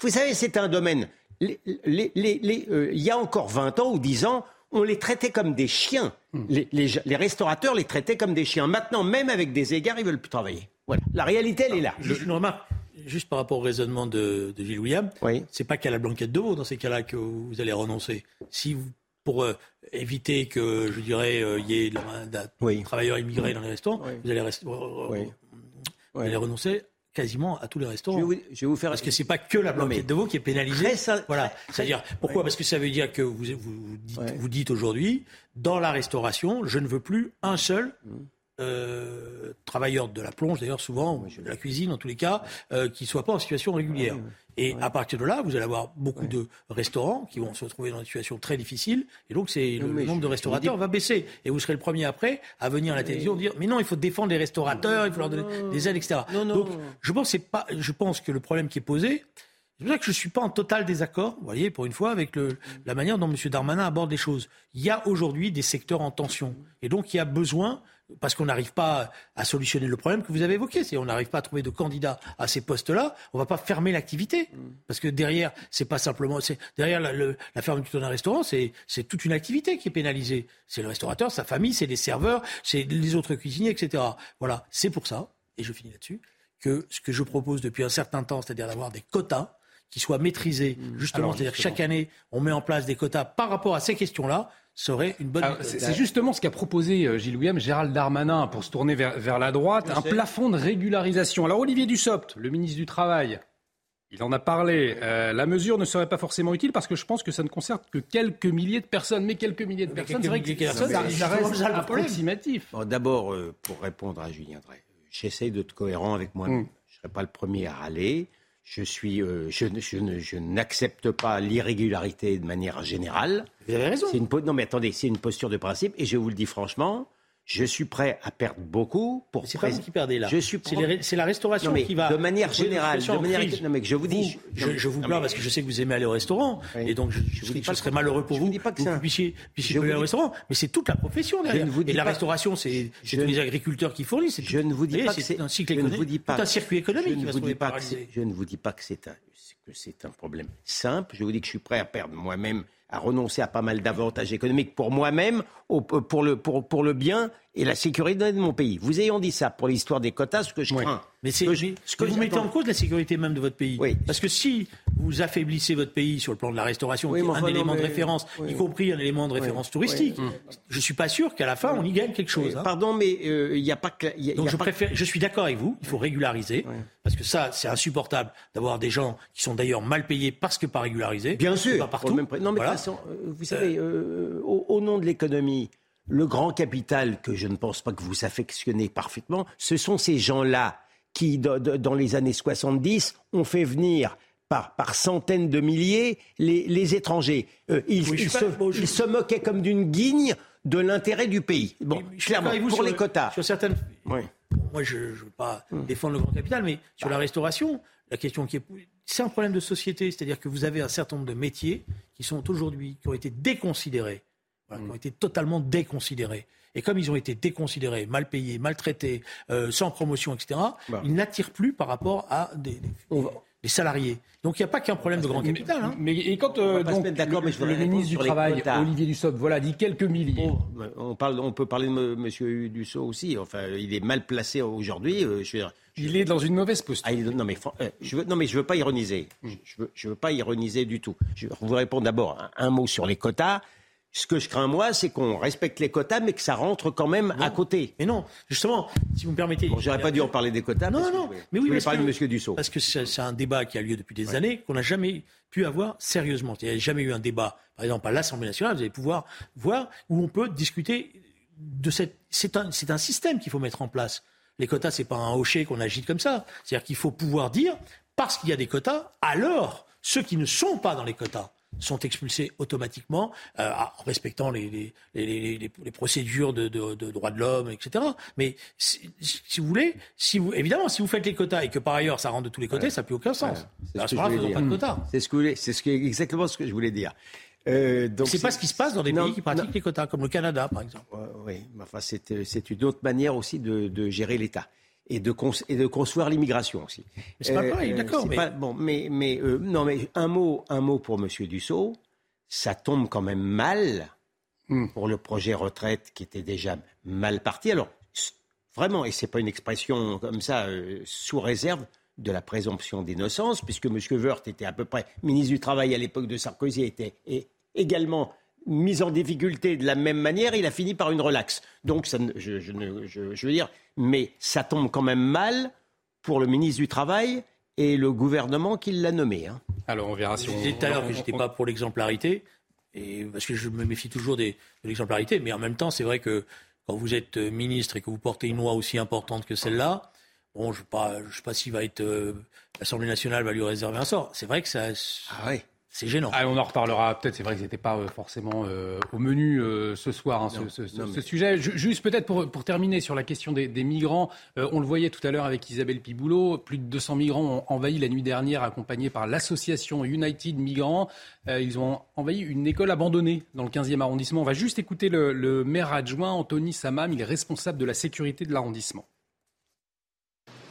Vous savez, c'est un domaine. Euh, il y a encore 20 ans ou 10 ans, on les traitait comme des chiens. Hmm. Les, restaurateurs les traitaient comme des chiens. Maintenant, même avec des égards, ils veulent plus travailler. Voilà. La réalité, elle est là. Juste une remarque, juste par rapport au raisonnement de, de Gilles William, oui. c'est pas qu'à la blanquette de veau dans ces cas-là que vous allez renoncer. Si vous, pour euh, éviter que, je dirais, euh, il y ait des travailleurs immigrés dans les restaurants, vous allez, rester, vous allez renoncer quasiment à tous les restaurants. Je vais vous, faire... Parce que c'est pas que la blanquette de veau qui est pénalisée. voilà. C'est-à-dire, pourquoi? Parce que ça veut dire que vous, vous dites, aujourd'hui, dans la restauration, je ne veux plus un seul mmh. Euh, travailleur de la plonge, d'ailleurs souvent, de la cuisine en tous les cas, euh, qui ne soit pas en situation régulière. Et à partir de là, vous allez avoir beaucoup de restaurants qui vont se retrouver dans une situation très difficile. Et donc, c'est le nombre de restaurateurs va baisser. Et vous serez le premier après à venir à la télévision dire mais non, il faut défendre les restaurateurs, il faut leur donner des aides, etc. donc, je pense, pas, je pense que le problème qui est posé, c'est pour ça que je ne suis pas en total désaccord, vous voyez, pour une fois, avec le, la manière dont M. Darmanin aborde les choses. Il y a aujourd'hui des secteurs en tension. Et donc, il y a besoin parce qu'on n'arrive pas à solutionner le problème que vous avez évoqué. Si on n'arrive pas à trouver de candidats à ces postes-là, on ne va pas fermer l'activité. Parce que derrière, c'est pas simplement, c'est derrière la, la fermeture d'un restaurant, c'est toute une activité qui est pénalisée. C'est le restaurateur, sa famille, c'est les serveurs, c'est les autres cuisiniers, etc. Voilà, c'est pour ça, et je finis là-dessus, que ce que je propose depuis un certain temps, c'est-à-dire d'avoir des quotas qui soient maîtrisés, justement, c'est-à-dire que chaque année, on met en place des quotas par rapport à ces questions-là, serait une bonne C'est justement ce qu'a proposé euh, Gilles William, Gérald Darmanin, pour se tourner vers, la droite, un plafond de régularisation. Alors Olivier Dussopt, le ministre du Travail, il en a parlé. Euh, la mesure ne serait pas forcément utile parce que je pense que ça ne concerne que quelques milliers de personnes. Mais quelques milliers de personnes, c'est vrai que ça, reste approximatif. D'abord, euh, pour répondre à Julien Drey, j'essaie d'être cohérent avec moi-même. Mm. Je ne serai pas le premier à râler. Je, suis, euh, je, je, n'accepte pas l'irrégularité de manière générale. Vous avez raison. Une, non, mais attendez, c'est une posture de principe, et je vous le dis franchement, je suis prêt à perdre beaucoup pour. C'est pas vous qui perdez là. Je suis. C'est la restauration qui va. De manière générale, de manière. Non mais je vous dis. je, je, vous plains parce que je sais que vous aimez aller au restaurant et donc je, je, vous dis, je serais malheureux pour vous. Dis pas que, vous puissiez, puissiez aller au restaurant, mais c'est toute la profession derrière. et la restauration, c'est tous les agriculteurs qui fournissent. Je ne vous dis pas que c'est un cycle économique, tout un circuit économique Je ne vous dis pas que c'est un que c'est un problème simple. Je vous dis que je suis prêt à perdre moi-même à renoncer à pas mal d'avantages économiques pour moi-même, pour le, pour, pour le bien et la sécurité de mon pays. Vous ayant dit ça pour l'histoire des quotas, ce que je crains. Mais c'est ce que, vous mettez en cause la sécurité même de votre pays. Oui. Parce que si vous affaiblissez votre pays sur le plan de la restauration, qui est un élément de référence, y compris un élément de référence touristique, je ne suis pas sûr qu'à la fin on y gagne quelque chose. Hein. Pardon, mais euh, il n'y a pas que. Donc je préfère. Je suis d'accord avec vous. Il faut régulariser parce que ça, c'est insupportable d'avoir des gens qui sont d'ailleurs mal payés parce que pas régularisés. Bien sûr. Pas partout. Non, mais de euh, vous savez, euh, au nom de l'économie le grand capital que je ne pense pas que vous affectionnez parfaitement, ce sont ces gens-là qui, dans les années 70, ont fait venir par, centaines de milliers les, étrangers. Euh, ils, se, moquaient comme d'une guigne de l'intérêt du pays. Bon, clairement, pour les quotas. Sur certaines... Moi, je ne veux pas hum. défendre le grand capital, mais sur la restauration, la question qui est... C'est un problème de société, c'est-à-dire que vous avez un certain nombre de métiers qui sont aujourd'hui, qui ont été déconsidérés qui ont été totalement déconsidérés. Et comme ils ont été déconsidérés, mal payés, maltraités, euh, sans promotion, etc., bah. ils n'attirent plus par rapport à des, salariés. Donc il n'y a pas qu'un problème de grand capital. Hein. Mais et quand euh, donc, le, le ministre du Travail, Olivier Dussopt, voilà, dit quelques milliers. on, parle, on peut parler de M. Dussopt aussi. Enfin, il est mal placé aujourd'hui. Euh, il est dans une mauvaise posture. Ah, non, mais, je veux, non, mais je veux pas ironiser. Je veux, veux pas ironiser du tout. Je vais vous répondre d'abord un, mot sur les quotas Ce que je crains, moi, c'est qu'on respecte les quotas, mais que ça rentre quand même à côté. Mais non, justement, si vous me permettez. Bon, j'aurais pas dû en parler des quotas. Non, non, mais oui, je parler de M. Dussault. Parce que c'est un débat qui a lieu depuis des années, qu'on n'a jamais pu avoir sérieusement. Il n'y a jamais eu un débat, par exemple, à l'Assemblée nationale, vous allez pouvoir voir, où on peut discuter de cette. C'est un, un système qu'il faut mettre en place. Les quotas, c'est pas un hocher qu'on agite comme ça. C'est-à-dire qu'il faut pouvoir dire, parce qu'il y a des quotas, alors ceux qui ne sont pas dans les quotas sont expulsés automatiquement euh, en respectant les, les, procédures de, de, droits de l'homme, etc. Mais si, vous voulez, si vous, évidemment, si vous faites les quotas et que par ailleurs ça rentre de tous les côtés, ça n'a plus aucun sens. C'est ce de. C'est ce c'est exactement ce que je voulais dire. Euh, c'est pas ce qui se passe dans des pays qui pratiquent les quotas, comme le Canada, par exemple. oui, enfin, c'est une autre manière aussi de gérer l'État et de, et de construire l'immigration aussi. Mais c'est pas pareil, euh, d'accord. Mais... bon, mais, mais euh, non, mais un mot, un mot pour Monsieur Dussault, ça tombe quand même mal hmm. pour le projet retraite qui était déjà mal parti. Alors vraiment, et c'est pas une expression comme ça euh, sous réserve de la présomption d'innocence, puisque M. Wörth était à peu près ministre du Travail à l'époque de Sarkozy, était et également mis en difficulté de la même manière, il a fini par une relaxe. Donc, ça, je, je, veux dire, mais ça tombe quand même mal pour le ministre du Travail et le gouvernement qui l'a nommé. Hein. Alors, on verra si on. Je disais tout à l'heure que je n'étais pas pour l'exemplarité, et parce que je me méfie toujours des, de l'exemplarité, mais en même temps, c'est vrai que quand vous êtes euh, ministre et que vous portez une loi aussi importante que celle-là, bon, je ne sais pas, s'il va être. Euh, L'Assemblée nationale va lui réserver un sort. C'est vrai que ça. Ah oui. C'est gênant. Ah, on en reparlera peut-être. C'est vrai que n'était pas euh, forcément euh, au menu euh, ce soir, hein, ce, sujet. juste peut-être pour, pour, terminer sur la question des, migrants. on le voyait tout à l'heure avec Isabelle Piboulot. Plus de 200 migrants ont envahi la nuit dernière, accompagnés par l'association United Migrants. ils ont envahi une école abandonnée dans le 15e arrondissement. On va juste écouter le, le maire adjoint, Anthony Samam. Il est responsable de la sécurité de l'arrondissement.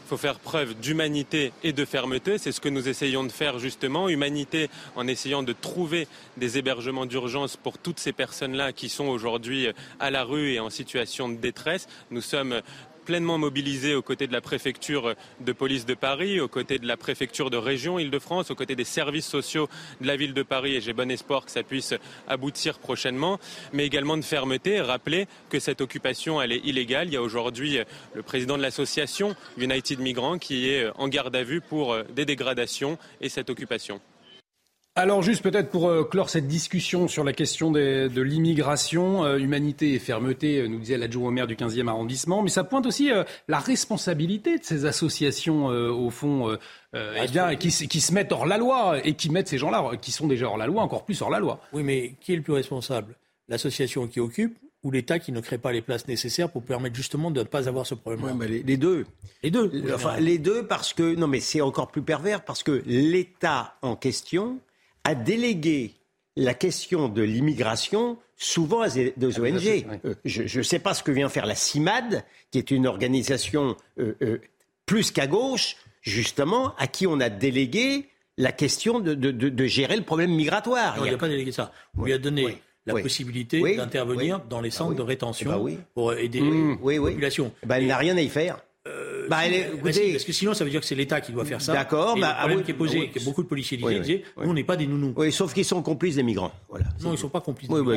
Il faut faire preuve d'humanité et de fermeté. C'est ce que nous essayons de faire justement. Humanité en essayant de trouver des hébergements d'urgence pour toutes ces personnes-là qui sont aujourd'hui à la rue et en situation de détresse. Nous sommes pleinement mobilisés aux côtés de la préfecture de police de Paris, aux côtés de la préfecture de région Île-de-France, aux côtés des services sociaux de la ville de Paris et j'ai bon espoir que ça puisse aboutir prochainement, mais également de fermeté, rappeler que cette occupation elle est illégale. Il y a aujourd'hui le président de l'association United Migrants qui est en garde à vue pour des dégradations et cette occupation. Alors juste peut-être pour euh, clore cette discussion sur la question de l'immigration, euh, humanité et fermeté, euh, nous disait l'adjoint au maire du 15e arrondissement, mais ça pointe aussi la responsabilité de ces associations au fond, eh bien, qui, qui, se mettent hors la loi et qui mettent ces gens-là, qui sont déjà hors la loi, encore plus hors la loi. Oui, mais qui est le plus responsable? L'association qui occupe ou l'État qui ne crée pas les places nécessaires pour permettre justement de ne pas avoir ce problème. Oui, les, deux. Les deux. Enfin, les deux parce que non, mais c'est encore plus pervers parce que l'État en question a délégué la question de l'immigration souvent à des ONG. Euh, je ne sais pas ce que vient faire la CIMAD, qui est une organisation euh, euh, plus qu'à gauche, justement, à qui on a délégué la question de, gérer le problème migratoire. Non, il n'a pas délégué ça. On lui a donné la possibilité d'intervenir dans les centres ah de rétention eh ben pour aider mmh. les populations. Ben, elle n'a rien à y faire. Euh, bah, parce que sinon, ça veut dire que c'est l'État qui doit faire ça. D'accord. Bah, le problème qui est posé, oui, que beaucoup de policiers disaient, nous, on n'est pas des nounous. Oui, sauf qu'ils sont complices des migrants. Voilà. Non, ils ne sont pas complices des migrants.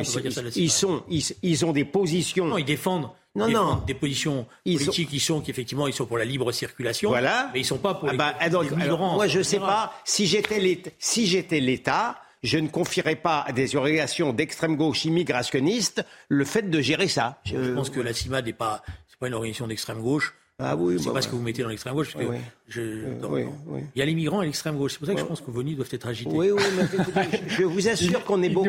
ils, sont, ils, ont des positions. Non, ils défendent. Non, non. des positions politiques qui sont qu'effectivement ils sont pour la libre circulation. Voilà. Mais ils sont pas pour ah les, bah, migrants. moi, je sais pas si j'étais l'État, si j'étais l'État, je ne confierais pas à des organisations d'extrême gauche immigrationnistes le fait de gérer ça. Je, pense que la CIMAD n'est pas, c'est pas une organisation d'extrême gauche. Ah oui, c'est bah pas ce que vous mettez dans l'extrême gauche. Parce que je, euh, Il y a les migrants et l'extrême gauche. C'est pour ça que je pense que vos nids doivent être agités. Oui, oui, mais je vous assure qu'on est beaucoup.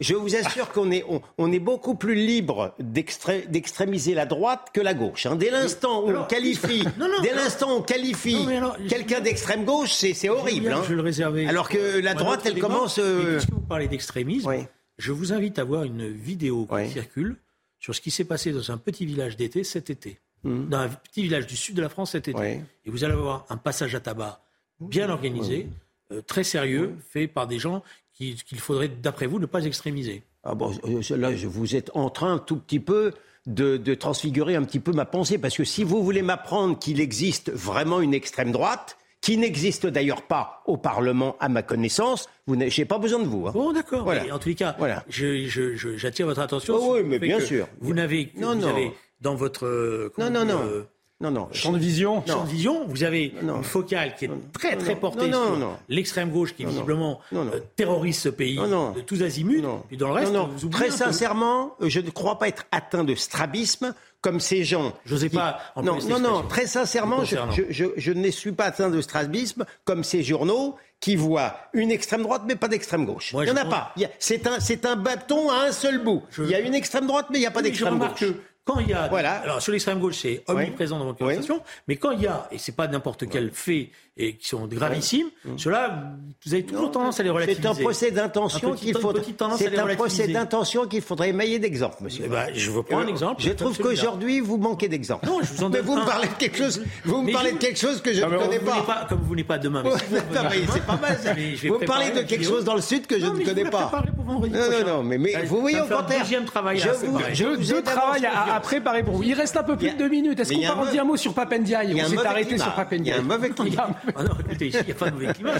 Je vous assure qu'on est, on, est beaucoup plus libre d'extrémiser la droite que la gauche. Hein. Dès l'instant où on qualifie, dès l'instant on qualifie quelqu'un d'extrême gauche, c'est horrible. Hein. Je le réservais. Alors que la droite, elle commence. Euh... Puisque vous parlez d'extrémisme, je vous invite à voir une vidéo qui circule sur ce qui s'est passé dans un petit village d'été cet été. Mmh. dans un petit village du sud de la France cet été. Et vous allez avoir un passage à tabac bien organisé, euh, très sérieux, fait par des gens qu'il faudrait, d'après vous, ne pas extrémiser. Ah bon, euh, là, vous êtes en train tout petit peu de, de, transfigurer un petit peu ma pensée, parce que si vous voulez m'apprendre qu'il existe vraiment une extrême droite, qui n'existe d'ailleurs pas au Parlement à ma connaissance. Vous n'ai pas besoin de vous. Hein. Bon, d'accord. En tous les cas, voilà. j'attire votre attention. Oh, oui, mais bien sûr. Vous n'avez, non, non. Avez dans votre euh, non, non, non. Euh, non, non. Champ de vision. Champ de vision. Vous avez une focale qui est très, très portée sur l'extrême gauche qui visiblement euh, terrorise ce pays de tous azimuts. Et dans le reste, vous très sincèrement, je ne crois pas être atteint de strabisme comme ces gens. Je sais pas. Non, non, non. Très sincèrement, je, je, je, ne suis pas atteint de strabisme comme ces journaux qui voient une extrême droite mais pas d'extrême gauche. il n'y en a pas. C'est un, c'est un bâton à un seul bout. Il y a une extrême droite mais il n'y a pas d'extrême gauche. Quand il y a, voilà. alors sur l'extrême gauche, c'est omniprésent dans votre conversation, mais quand il y a, et c'est pas n'importe quel fait et qui sont gravissimes, mmh. ceux-là, vous avez toujours tendance à les relativiser. C'est un procès d'intention qu'il faudrait. C'est un procès d'intention qu'il faudrait émailler d'exemples, monsieur. Eh ben, je vous prends un exemple. Je trouve qu'aujourd'hui vous manquez d'exemples. Non, je vous en Mais vous me parlez de quelque chose. Vous me parlez de quelque chose que je ne connais pas. Comme vous n'êtes pas demain. C'est pas mal. Vous me parlez de quelque chose dans le sud que je ne connais pas. Non, non, non. Mais vous voyez au contraire. Deuxième travail. Deux travail à préparer pour vous. Il reste un peu plus de deux minutes. Est-ce qu'on peut en dire un mot sur Papendiaï On s'est arrêté sur Papendiaï. Il y a un mauvais climat. Ah non, écoutez, il n'y a pas de mauvais climat.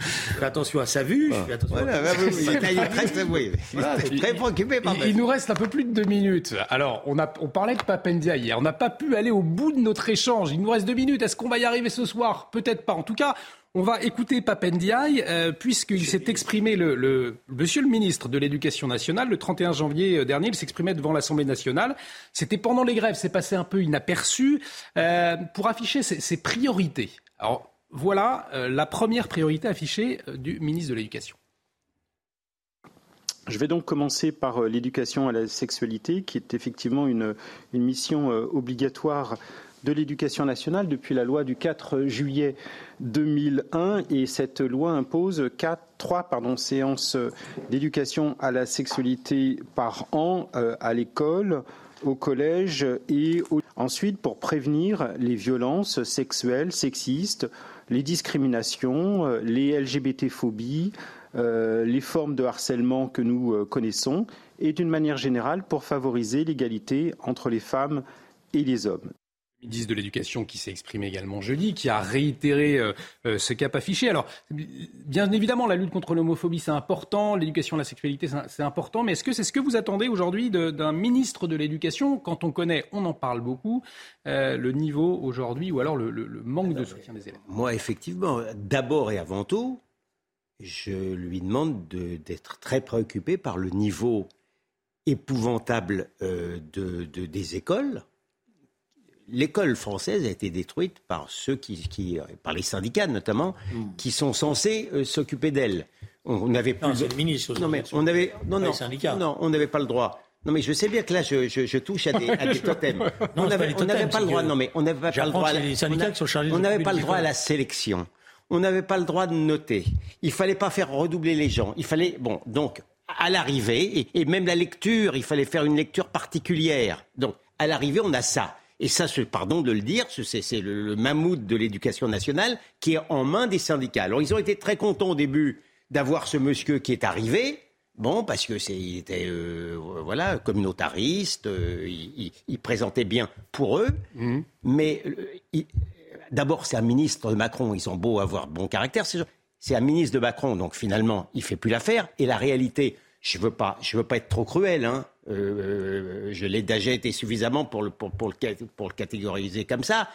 Fais attention à sa vue. Fais attention voilà, à... il est très, préoccupé par Il nous reste un peu plus de deux minutes. Alors, on, a, on parlait de Papendia hier. On n'a pas pu aller au bout de notre échange. Il nous reste deux minutes. Est-ce qu'on va y arriver ce soir? Peut-être pas. En tout cas, on va écouter Papendiaï, euh, puisqu'il s'est exprimé, le, monsieur le ministre de l'Éducation nationale, le 31 janvier euh, dernier, il s'exprimait devant l'Assemblée nationale. C'était pendant les grèves, c'est passé un peu inaperçu, euh, pour afficher ses, priorités. Alors, voilà la première priorité affichée du ministre de l'Éducation. Je vais donc commencer par l'éducation à la sexualité, qui est effectivement une, mission obligatoire de l'éducation nationale depuis la loi du 4 juillet 2001 et cette loi impose trois séances d'éducation à la sexualité par an à l'école, au collège et ensuite pour prévenir les violences sexuelles, sexistes, les discriminations, euh, les LGBT-phobies, euh, les formes de harcèlement que nous euh, connaissons, et d'une manière générale pour favoriser l'égalité entre les femmes et les hommes ministre de l'Éducation qui s'est exprimé également jeudi, qui a réitéré euh, euh, ce cap affiché. Alors, bien évidemment, la lutte contre l'homophobie, c'est important, l'éducation à la sexualité, c'est important, mais est-ce que c'est ce que vous attendez aujourd'hui d'un ministre de l'Éducation? Quand on connaît, on en parle beaucoup, euh, le niveau aujourd'hui ou alors le, manque de soutien des élèves? Moi, effectivement, d'abord et avant tout, je lui demande d'être très préoccupé par le niveau épouvantable de, des écoles l'école française a été détruite par ceux qui, par les syndicats notamment, hmm. qui sont censés euh, s'occuper d'elle. On n'avait plus. le ministre. Non, mais on avait. Non, non. Non, on n'avait pas le droit. Non, mais je sais bien que là, je, touche à des, à totems. on n'avait pas le droit. Non, mais on n'avait pas, le droit. À la, on n'avait pas le droit à la sélection. On n'avait pas le droit de noter. Il fallait pas faire redoubler les gens. Il fallait. Bon, donc à l'arrivée, et même la lecture, il fallait faire une lecture particulière. Donc, à l'arrivée, on a ça. Et ça, pardon de le dire, c'est le, mammouth de l'éducation nationale qui est en main des syndicats. Alors ils ont été très contents au début d'avoir ce monsieur qui est arrivé. Bon, parce que c'est, il était euh, voilà communautariste, euh, il, présentait bien pour eux, mmh. mais euh, d'abord c'est un ministre de Macron, ils ont beau avoir bon caractère, c'est un ministre de Macron, donc finalement il fait plus l'affaire. Et la réalité, je veux pas, je veux pas être trop cruel, hein, euh, je l'ai déjà été suffisamment pour le, pour, le, pour le catégoriser comme ça,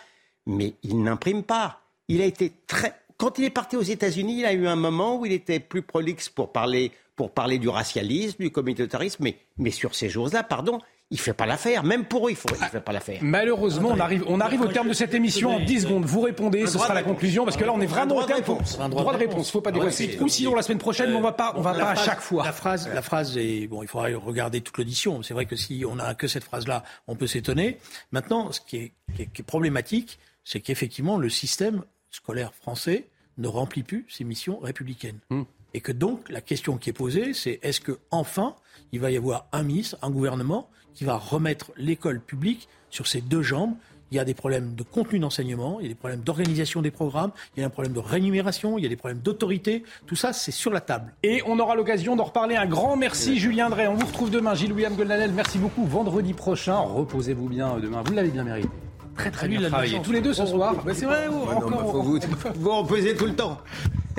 mais il n'imprime pas. Il a été très. Quand il est parti aux États-Unis, il a eu un moment où il était plus prolixe pour parler, pour parler du racialisme, du communautarisme, mais, mais sur ces jours-là, pardon, il fait pas l'affaire. Même pour eux, il ne fait pas l'affaire. Malheureusement, on arrive, on arrive au terme de cette émission en 10 secondes. Vous répondez, ce sera la conclusion, parce que là, on est vraiment au terme. Réponse. Un droit de réponse. Faut pas déroger. Ou sinon, la semaine prochaine, on va pas, on va pas à chaque fois. La phrase, la phrase est, bon, il faudra regarder toute l'audition. C'est vrai que si on n'a que cette phrase-là, on peut s'étonner. Maintenant, ce qui est, qui est problématique, c'est qu'effectivement, le système scolaire français ne remplit plus ses missions républicaines. Hmm. Et que donc, la question qui est posée, c'est est-ce que enfin, il va y avoir un ministre, un gouvernement qui va remettre l'école publique sur ses deux jambes. Il y a des problèmes de contenu d'enseignement, il y a des problèmes d'organisation des programmes, il y a un problème de rémunération, il y a des problèmes d'autorité. Tout ça, c'est sur la table. Et on aura l'occasion d'en reparler. Un grand merci, Julien Drey. On vous retrouve demain. Gilles-William Goldanel, merci beaucoup. Vendredi prochain, reposez-vous bien demain. Vous l'avez bien mérité. Très très bien travaillé. Tous les deux ce soir. c'est vrai, encore. vous, vous reposez tout le temps.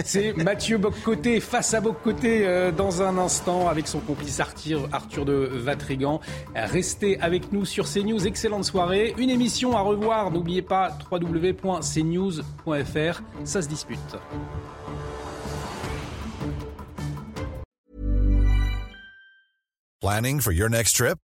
C'est Mathieu Boccoté face à Boccoté euh, dans un instant avec son complice Arthur, Arthur de Vatrigan. Restez avec nous sur CNews. Excellente soirée. Une émission à revoir. N'oubliez pas www.cnews.fr. Ça se dispute. Planning for your next trip?